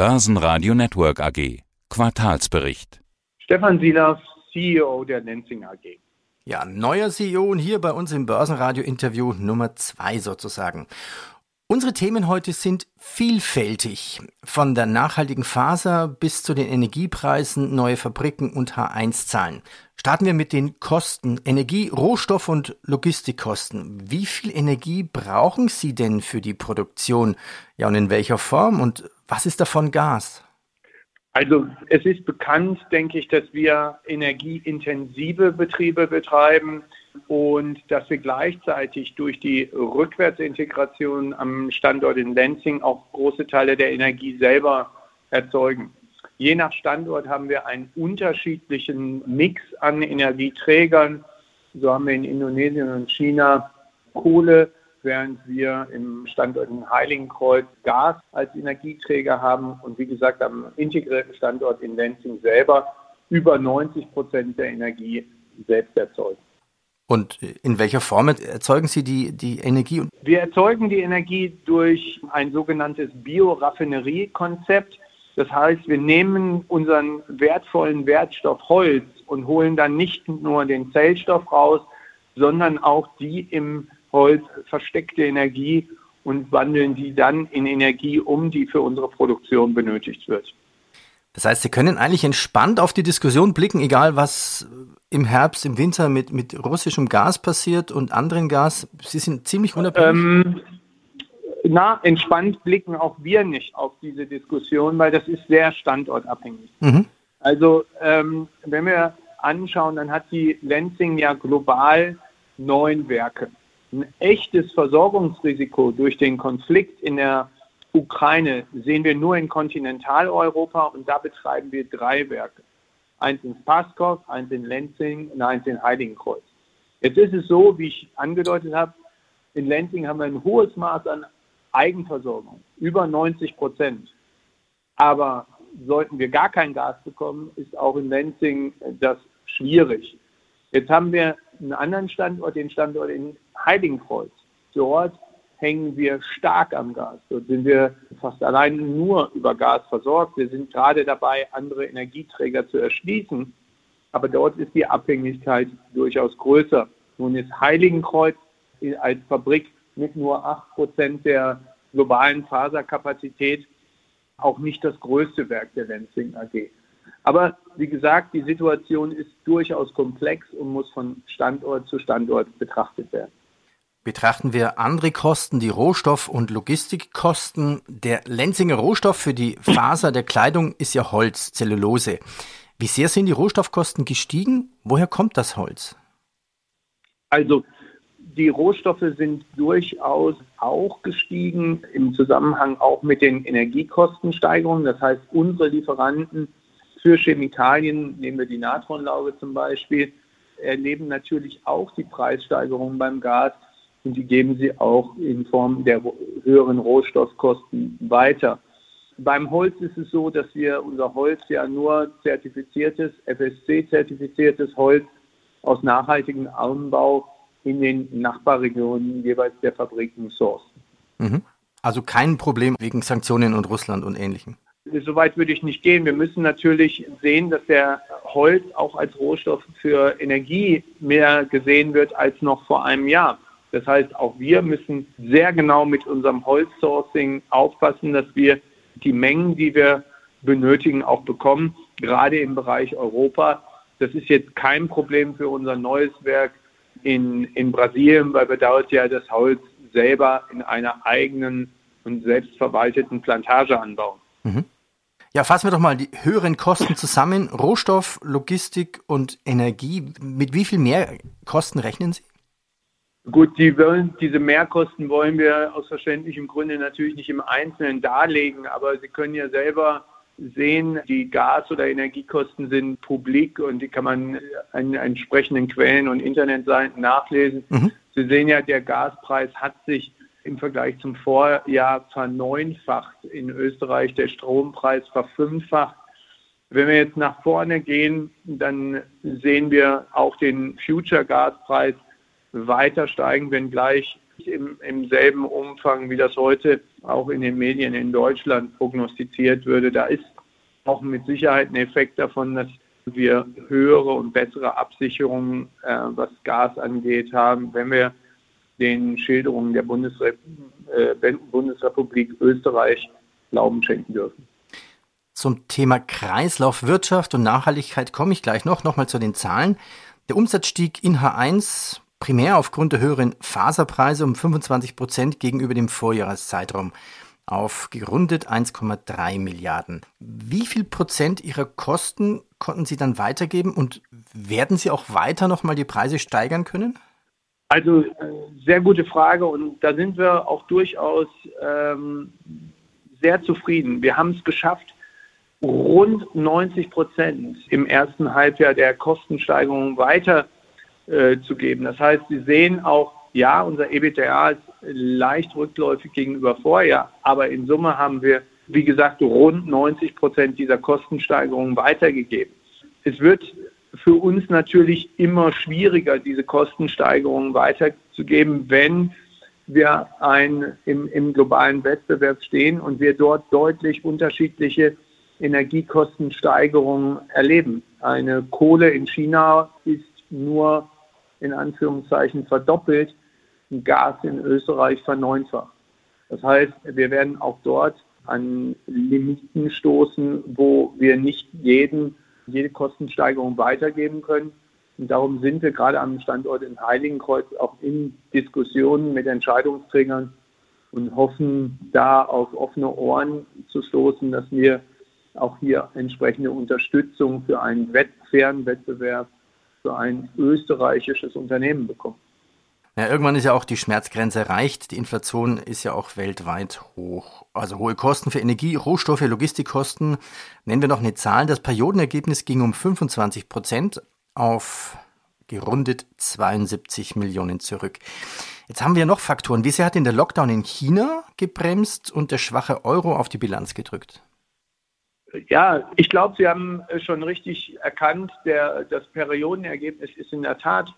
Börsenradio Network AG. Quartalsbericht. Stefan Silas, CEO der Lenzing AG. Ja, neuer CEO und hier bei uns im Börsenradio-Interview Nummer zwei sozusagen. Unsere Themen heute sind vielfältig. Von der nachhaltigen Faser bis zu den Energiepreisen, neue Fabriken und H1-Zahlen. Starten wir mit den Kosten. Energie, Rohstoff und Logistikkosten. Wie viel Energie brauchen Sie denn für die Produktion? Ja, und in welcher Form? Und was ist davon Gas? Also es ist bekannt, denke ich, dass wir energieintensive Betriebe betreiben und dass wir gleichzeitig durch die Rückwärtsintegration am Standort in Lenzing auch große Teile der Energie selber erzeugen. Je nach Standort haben wir einen unterschiedlichen Mix an Energieträgern. So haben wir in Indonesien und China Kohle, während wir im Standort in Heiligenkreuz Gas als Energieträger haben und wie gesagt am integrierten Standort in Lenzing selber über 90 Prozent der Energie selbst erzeugen. Und in welcher Form erzeugen Sie die, die Energie? Wir erzeugen die Energie durch ein sogenanntes Bioraffineriekonzept. Das heißt, wir nehmen unseren wertvollen Wertstoff Holz und holen dann nicht nur den Zellstoff raus, sondern auch die im Holz versteckte Energie und wandeln die dann in Energie um, die für unsere Produktion benötigt wird. Das heißt, Sie können eigentlich entspannt auf die Diskussion blicken, egal was im Herbst, im Winter mit, mit russischem Gas passiert und anderen Gas. Sie sind ziemlich unabhängig. Ähm, na, entspannt blicken auch wir nicht auf diese Diskussion, weil das ist sehr standortabhängig. Mhm. Also, ähm, wenn wir anschauen, dann hat die Lenzing ja global neun Werke. Ein echtes Versorgungsrisiko durch den Konflikt in der Ukraine sehen wir nur in Kontinentaleuropa und da betreiben wir drei Werke. Eins in Spaskov, eins in Lenzing und eins in Heiligenkreuz. Jetzt ist es so, wie ich angedeutet habe, in Lenzing haben wir ein hohes Maß an Eigenversorgung, über 90 Prozent. Aber sollten wir gar kein Gas bekommen, ist auch in Lenzing das schwierig. Jetzt haben wir einen anderen Standort, den Standort in Heiligenkreuz. Dort hängen wir stark am Gas. Dort sind wir fast allein nur über Gas versorgt. Wir sind gerade dabei, andere Energieträger zu erschließen. Aber dort ist die Abhängigkeit durchaus größer. Nun ist Heiligenkreuz als Fabrik mit nur 8% der globalen Faserkapazität auch nicht das größte Werk der Lenzing AG. Aber wie gesagt, die Situation ist durchaus komplex und muss von Standort zu Standort betrachtet werden. Betrachten wir andere Kosten, die Rohstoff- und Logistikkosten. Der Lenzinger Rohstoff für die Faser der Kleidung ist ja Holz, Zellulose. Wie sehr sind die Rohstoffkosten gestiegen? Woher kommt das Holz? Also die Rohstoffe sind durchaus auch gestiegen im Zusammenhang auch mit den Energiekostensteigerungen. Das heißt, unsere Lieferanten für Chemikalien, nehmen wir die Natronlauge zum Beispiel, erleben natürlich auch die Preissteigerungen beim Gas und die geben sie auch in Form der höheren Rohstoffkosten weiter. Beim Holz ist es so, dass wir unser Holz ja nur zertifiziertes, FSC-zertifiziertes Holz aus nachhaltigem Anbau in den Nachbarregionen jeweils der Fabriken sourcen. Mhm. Also kein Problem wegen Sanktionen und Russland und Ähnlichem. Soweit würde ich nicht gehen. Wir müssen natürlich sehen, dass der Holz auch als Rohstoff für Energie mehr gesehen wird als noch vor einem Jahr. Das heißt, auch wir müssen sehr genau mit unserem Holzsourcing aufpassen, dass wir die Mengen, die wir benötigen, auch bekommen, gerade im Bereich Europa. Das ist jetzt kein Problem für unser neues Werk in, in Brasilien, weil wir dort ja das Holz selber in einer eigenen und selbstverwalteten Plantage anbauen. Mhm. Ja, fassen wir doch mal die höheren Kosten zusammen. Rohstoff, Logistik und Energie. Mit wie viel mehr Kosten rechnen Sie? Gut, die wollen, diese Mehrkosten wollen wir aus verständlichem Grunde natürlich nicht im Einzelnen darlegen, aber Sie können ja selber sehen, die Gas- oder Energiekosten sind publik und die kann man an entsprechenden Quellen und Internetseiten nachlesen. Mhm. Sie sehen ja, der Gaspreis hat sich im Vergleich zum Vorjahr verneunfacht, in Österreich der Strompreis verfünffacht. Wenn wir jetzt nach vorne gehen, dann sehen wir auch den Future-Gaspreis weiter steigen, wenngleich im, im selben Umfang, wie das heute auch in den Medien in Deutschland prognostiziert würde. Da ist auch mit Sicherheit ein Effekt davon, dass wir höhere und bessere Absicherungen, äh, was Gas angeht, haben, wenn wir den Schilderungen der Bundesre äh, Bundesrepublik Österreich Glauben schenken dürfen. Zum Thema Kreislaufwirtschaft und Nachhaltigkeit komme ich gleich noch. Nochmal zu den Zahlen. Der Umsatz stieg in H1 primär aufgrund der höheren Faserpreise um 25 Prozent gegenüber dem Vorjahreszeitraum auf gerundet 1,3 Milliarden. Wie viel Prozent Ihrer Kosten konnten Sie dann weitergeben und werden Sie auch weiter nochmal die Preise steigern können? Also sehr gute Frage und da sind wir auch durchaus ähm, sehr zufrieden. Wir haben es geschafft, rund 90 Prozent im ersten Halbjahr der Kostensteigerungen weiterzugeben. Äh, das heißt, Sie sehen auch, ja, unser EBITDA ist leicht rückläufig gegenüber Vorjahr, aber in Summe haben wir, wie gesagt, rund 90 Prozent dieser Kostensteigerungen weitergegeben. Es wird für uns natürlich immer schwieriger, diese Kostensteigerungen weiterzugeben, wenn wir ein, im, im globalen Wettbewerb stehen und wir dort deutlich unterschiedliche Energiekostensteigerungen erleben. Eine Kohle in China ist nur in Anführungszeichen verdoppelt, ein Gas in Österreich verneunfacht. Das heißt, wir werden auch dort an Limiten stoßen, wo wir nicht jeden, jede Kostensteigerung weitergeben können. Und darum sind wir gerade am Standort in Heiligenkreuz auch in Diskussionen mit Entscheidungsträgern und hoffen, da auf offene Ohren zu stoßen, dass wir auch hier entsprechende Unterstützung für einen fairen Wettbewerb für ein österreichisches Unternehmen bekommen. Ja, irgendwann ist ja auch die Schmerzgrenze erreicht. Die Inflation ist ja auch weltweit hoch. Also hohe Kosten für Energie, Rohstoffe, Logistikkosten. Nennen wir noch eine Zahl. Das Periodenergebnis ging um 25 Prozent auf gerundet 72 Millionen zurück. Jetzt haben wir noch Faktoren. Wie sehr hat denn der Lockdown in China gebremst und der schwache Euro auf die Bilanz gedrückt? Ja, ich glaube, Sie haben schon richtig erkannt, der, das Periodenergebnis ist in der Tat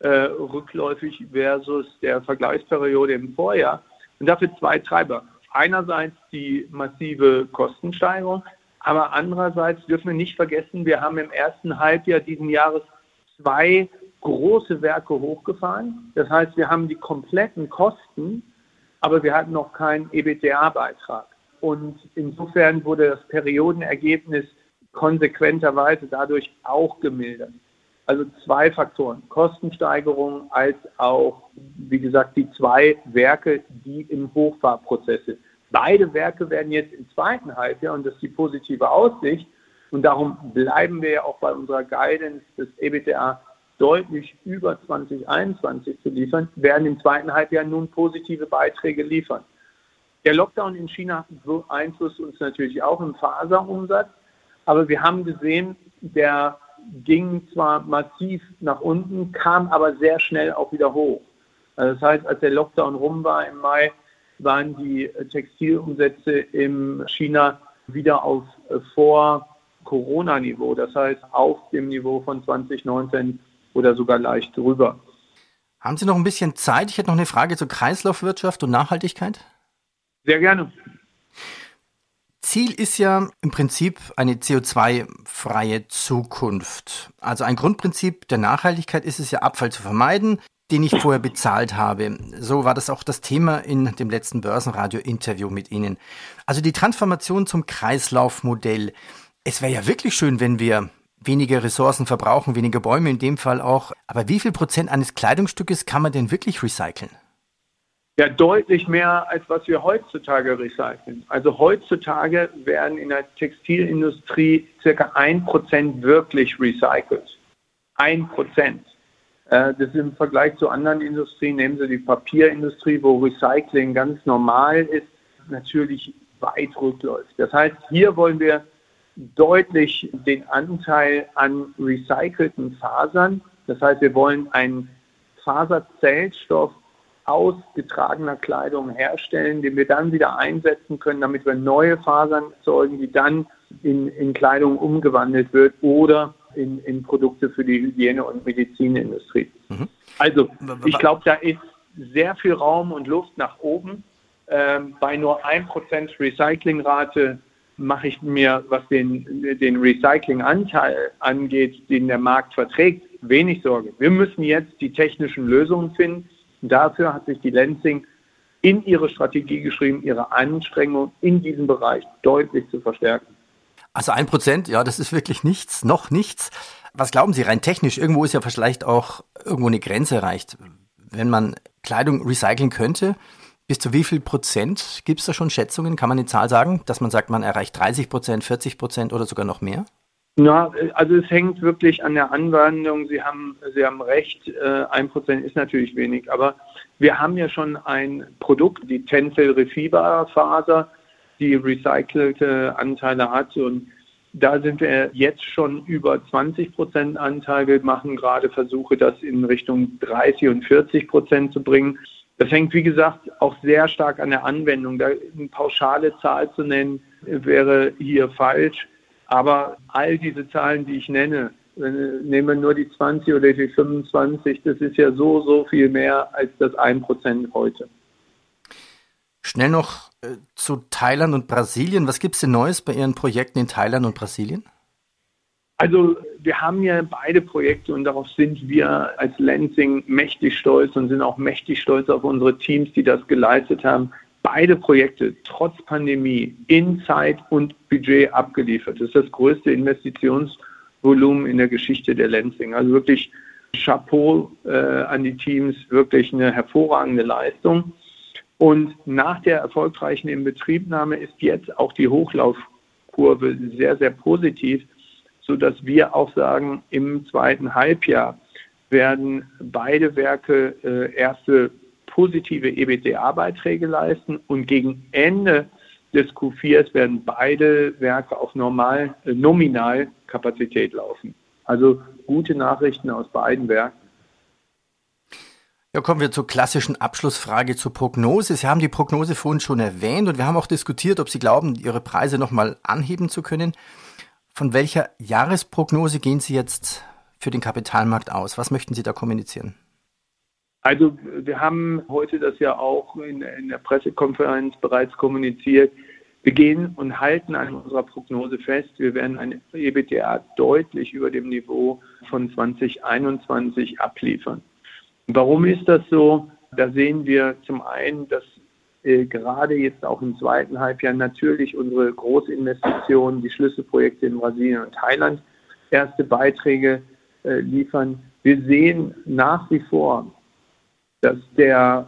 äh, rückläufig versus der Vergleichsperiode im Vorjahr. Und dafür zwei Treiber. Einerseits die massive Kostensteigerung, aber andererseits dürfen wir nicht vergessen, wir haben im ersten Halbjahr diesen Jahres zwei große Werke hochgefahren. Das heißt, wir haben die kompletten Kosten, aber wir hatten noch keinen EBTA-Beitrag. Und insofern wurde das Periodenergebnis konsequenterweise dadurch auch gemildert. Also zwei Faktoren, Kostensteigerung als auch, wie gesagt, die zwei Werke, die im Hochfahrprozess sind. Beide Werke werden jetzt im zweiten Halbjahr, und das ist die positive Aussicht, und darum bleiben wir ja auch bei unserer Guidance des EBTA deutlich über 2021 zu liefern, werden im zweiten Halbjahr nun positive Beiträge liefern. Der Lockdown in China beeinflusst uns natürlich auch im Faserumsatz, aber wir haben gesehen, der ging zwar massiv nach unten, kam aber sehr schnell auch wieder hoch. Also das heißt, als der Lockdown rum war im Mai, waren die Textilumsätze in China wieder auf Vor-Corona-Niveau, das heißt auf dem Niveau von 2019 oder sogar leicht drüber. Haben Sie noch ein bisschen Zeit? Ich hätte noch eine Frage zur Kreislaufwirtschaft und Nachhaltigkeit. Sehr gerne. Ziel ist ja im Prinzip eine CO2-freie Zukunft. Also ein Grundprinzip der Nachhaltigkeit ist es ja, Abfall zu vermeiden, den ich vorher bezahlt habe. So war das auch das Thema in dem letzten Börsenradio-Interview mit Ihnen. Also die Transformation zum Kreislaufmodell. Es wäre ja wirklich schön, wenn wir weniger Ressourcen verbrauchen, weniger Bäume in dem Fall auch. Aber wie viel Prozent eines Kleidungsstückes kann man denn wirklich recyceln? Ja deutlich mehr, als was wir heutzutage recyceln. Also heutzutage werden in der Textilindustrie circa ein Prozent wirklich recycelt. Ein Prozent. Äh, das ist im Vergleich zu anderen Industrien, nehmen Sie die Papierindustrie, wo Recycling ganz normal ist, natürlich weit rückläuft. Das heißt, hier wollen wir deutlich den Anteil an recycelten Fasern, das heißt, wir wollen einen Faserzellstoff ausgetragener Kleidung herstellen, den wir dann wieder einsetzen können, damit wir neue Fasern erzeugen, die dann in, in Kleidung umgewandelt wird oder in, in Produkte für die Hygiene- und Medizinindustrie. Mhm. Also ich glaube, da ist sehr viel Raum und Luft nach oben. Ähm, bei nur 1% Recyclingrate mache ich mir, was den, den Recyclinganteil angeht, den der Markt verträgt, wenig Sorge. Wir müssen jetzt die technischen Lösungen finden. Dafür hat sich die Lenzing in ihre Strategie geschrieben, ihre Anstrengungen in diesem Bereich deutlich zu verstärken. Also ein Prozent, ja, das ist wirklich nichts, noch nichts. Was glauben Sie rein technisch? Irgendwo ist ja vielleicht auch irgendwo eine Grenze erreicht. Wenn man Kleidung recyceln könnte, bis zu wie viel Prozent gibt es da schon Schätzungen? Kann man eine Zahl sagen, dass man sagt, man erreicht 30 Prozent, 40 Prozent oder sogar noch mehr? Na, also es hängt wirklich an der Anwendung. Sie haben, Sie haben recht, äh, ein Prozent ist natürlich wenig, aber wir haben ja schon ein Produkt, die Tencel Refiber Faser, die recycelte Anteile hat und da sind wir jetzt schon über 20 Prozent Anteil. Wir machen gerade Versuche, das in Richtung 30 und 40 Prozent zu bringen. Das hängt, wie gesagt, auch sehr stark an der Anwendung. Da eine pauschale Zahl zu nennen, wäre hier falsch. Aber all diese Zahlen, die ich nenne, nehmen wir nur die 20 oder die 25, das ist ja so, so viel mehr als das 1% heute. Schnell noch äh, zu Thailand und Brasilien. Was gibt es denn Neues bei Ihren Projekten in Thailand und Brasilien? Also wir haben ja beide Projekte und darauf sind wir als Lansing mächtig stolz und sind auch mächtig stolz auf unsere Teams, die das geleistet haben beide Projekte trotz Pandemie in Zeit und Budget abgeliefert. Das ist das größte Investitionsvolumen in der Geschichte der Lansing. Also wirklich Chapeau äh, an die Teams, wirklich eine hervorragende Leistung. Und nach der erfolgreichen Inbetriebnahme ist jetzt auch die Hochlaufkurve sehr, sehr positiv, sodass wir auch sagen, im zweiten Halbjahr werden beide Werke äh, erste positive EBITDA-Beiträge leisten und gegen Ende des Q4 werden beide Werke auf normal, äh, Nominalkapazität laufen. Also gute Nachrichten aus beiden Werken. Ja, kommen wir zur klassischen Abschlussfrage zur Prognose. Sie haben die Prognose vorhin schon erwähnt und wir haben auch diskutiert, ob Sie glauben, Ihre Preise nochmal anheben zu können. Von welcher Jahresprognose gehen Sie jetzt für den Kapitalmarkt aus? Was möchten Sie da kommunizieren? Also wir haben heute das ja auch in, in, der Pressekonferenz bereits kommuniziert. Wir gehen und halten an unserer Prognose fest. Wir werden ein EBTA deutlich über dem Niveau von 2021 abliefern. Warum ist das so? Da sehen wir zum einen, dass äh, gerade jetzt auch im zweiten Halbjahr natürlich unsere Großinvestitionen, die Schlüsselprojekte in Brasilien und Thailand erste Beiträge äh, liefern. Wir sehen nach wie vor dass der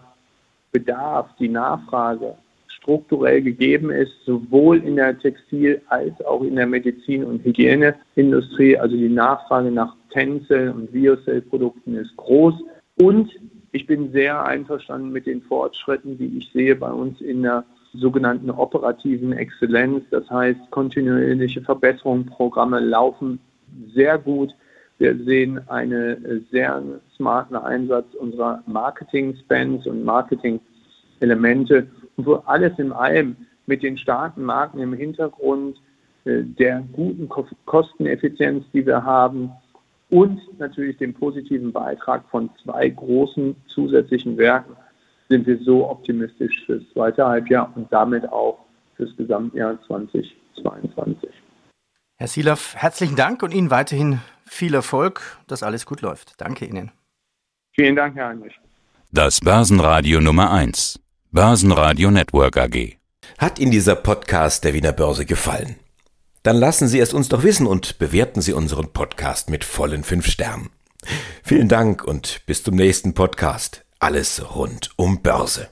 Bedarf, die Nachfrage strukturell gegeben ist, sowohl in der Textil- als auch in der Medizin- und Hygieneindustrie. Also die Nachfrage nach Tencel- und Biocell-Produkten ist groß. Und ich bin sehr einverstanden mit den Fortschritten, die ich sehe bei uns in der sogenannten operativen Exzellenz. Das heißt, kontinuierliche Verbesserungsprogramme laufen sehr gut. Wir sehen einen sehr smarten Einsatz unserer Marketing-Spends und Marketing-Elemente. Und wo alles in allem mit den starken Marken im Hintergrund, äh, der guten Kosteneffizienz, die wir haben und natürlich dem positiven Beitrag von zwei großen zusätzlichen Werken sind wir so optimistisch fürs zweite Halbjahr und damit auch fürs Gesamtjahr 2022. Herr Silaf, herzlichen Dank und Ihnen weiterhin viel Erfolg, dass alles gut läuft. Danke Ihnen. Vielen Dank, Herr Heinrich. Das Börsenradio Nummer 1. Börsenradio Network AG. Hat Ihnen dieser Podcast der Wiener Börse gefallen? Dann lassen Sie es uns doch wissen und bewerten Sie unseren Podcast mit vollen fünf Sternen. Vielen Dank und bis zum nächsten Podcast. Alles rund um Börse.